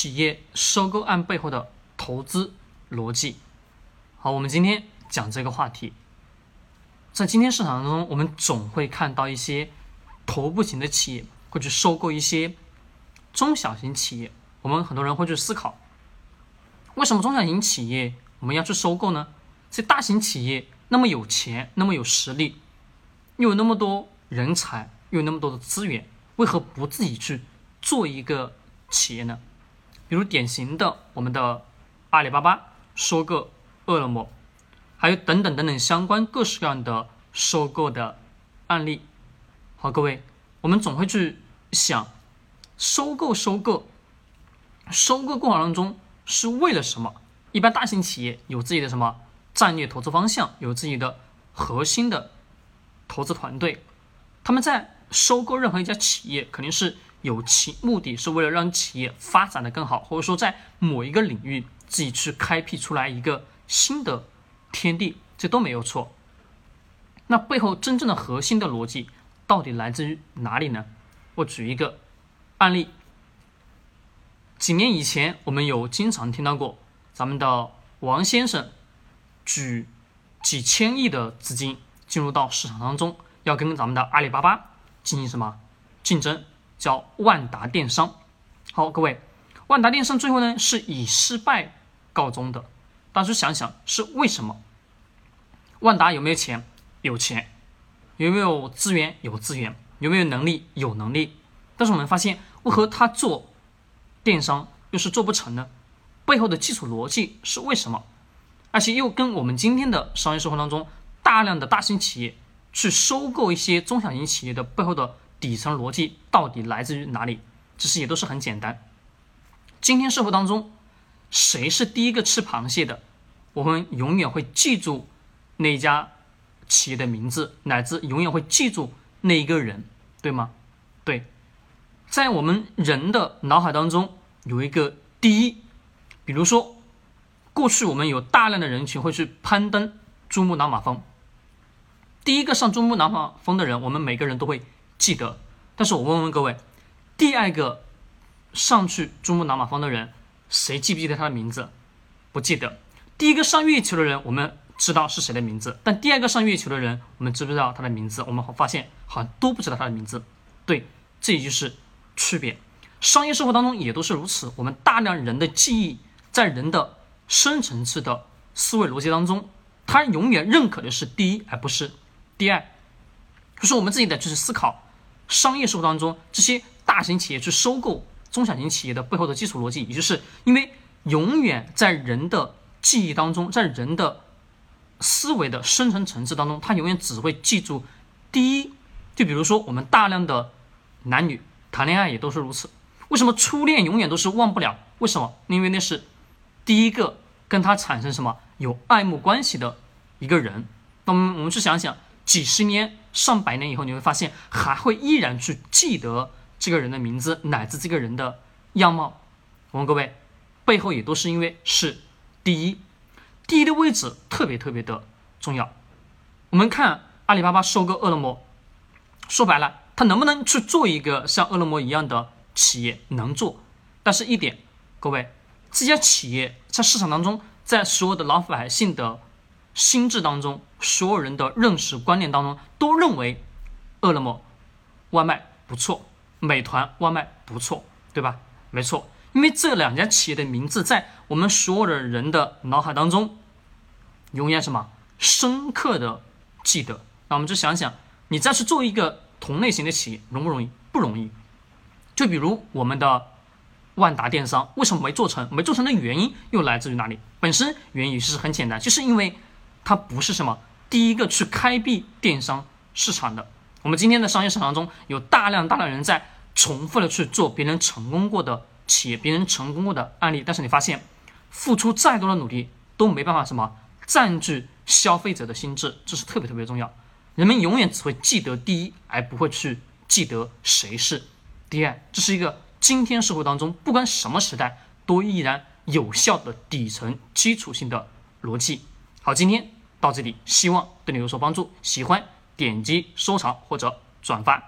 企业收购案背后的投资逻辑。好，我们今天讲这个话题。在今天市场当中，我们总会看到一些头部型的企业会去收购一些中小型企业。我们很多人会去思考，为什么中小型企业我们要去收购呢？这大型企业那么有钱，那么有实力，又有那么多人才，又有那么多的资源，为何不自己去做一个企业呢？比如典型的我们的阿里巴巴收购饿了么。还有等等等等相关各式各样的收购的案例。好，各位，我们总会去想，收购收购，收购过程当中是为了什么？一般大型企业有自己的什么战略投资方向，有自己的核心的投资团队，他们在收购任何一家企业，肯定是有其目的，是为了让企业发展的更好，或者说在某一个领域自己去开辟出来一个新的。天地，这都没有错。那背后真正的核心的逻辑到底来自于哪里呢？我举一个案例。几年以前，我们有经常听到过咱们的王先生举几千亿的资金进入到市场当中，要跟咱们的阿里巴巴进行什么竞争？叫万达电商。好，各位，万达电商最后呢是以失败告终的。当时想想是为什么？万达有没有钱？有钱。有没有资源？有资源。有没有能力？有能力。但是我们发现，为何他做电商又是做不成呢？背后的基础逻辑是为什么？而且又跟我们今天的商业社会当中大量的大型企业去收购一些中小型企业的背后的底层逻辑到底来自于哪里？其实也都是很简单。今天社会当中，谁是第一个吃螃蟹的？我们永远会记住那家企业的名字，乃至永远会记住那一个人，对吗？对，在我们人的脑海当中有一个第一，比如说，过去我们有大量的人群会去攀登珠穆朗玛峰，第一个上珠穆朗玛峰的人，我们每个人都会记得。但是我问问各位，第二个上去珠穆朗玛峰的人，谁记不记得他的名字？不记得。第一个上月球的人，我们知道是谁的名字，但第二个上月球的人，我们知不知道他的名字？我们会发现好像都不知道他的名字。对，这就是区别。商业生活当中也都是如此。我们大量人的记忆，在人的深层次的思维逻辑当中，他永远认可的是第一，而不是第二。就是我们自己得去思考，商业社会当中这些大型企业去收购中小型企业的背后的基础逻辑，也就是因为永远在人的。记忆当中，在人的思维的深层层次当中，他永远只会记住第一。就比如说，我们大量的男女谈恋爱也都是如此。为什么初恋永远都是忘不了？为什么？因为那是第一个跟他产生什么有爱慕关系的一个人。那么我们去想想，几十年、上百年以后，你会发现还会依然去记得这个人的名字，乃至这个人的样貌。我问各位，背后也都是因为是。第一，第一的位置特别特别的重要。我们看阿里巴巴收购饿了么，说白了，它能不能去做一个像饿了么一样的企业？能做，但是一点，各位，这家企业在市场当中，在所有的老百姓的心智当中，所有人的认识观念当中，都认为饿了么外卖不错，美团外卖不错，对吧？没错。因为这两家企业的名字在我们所有的人的脑海当中，永远什么深刻的记得。那我们就想想，你再去做一个同类型的企业，容不容易？不容易。就比如我们的万达电商，为什么没做成？没做成的原因又来自于哪里？本身原因其实很简单，就是因为它不是什么第一个去开辟电商市场的。我们今天的商业市场中有大量大量人在重复的去做别人成功过的。企业别人成功过的案例，但是你发现，付出再多的努力都没办法什么占据消费者的心智，这是特别特别重要。人们永远只会记得第一，而不会去记得谁是第二。这是一个今天社会当中不管什么时代都依然有效的底层基础性的逻辑。好，今天到这里，希望对你有所帮助。喜欢点击收藏或者转发。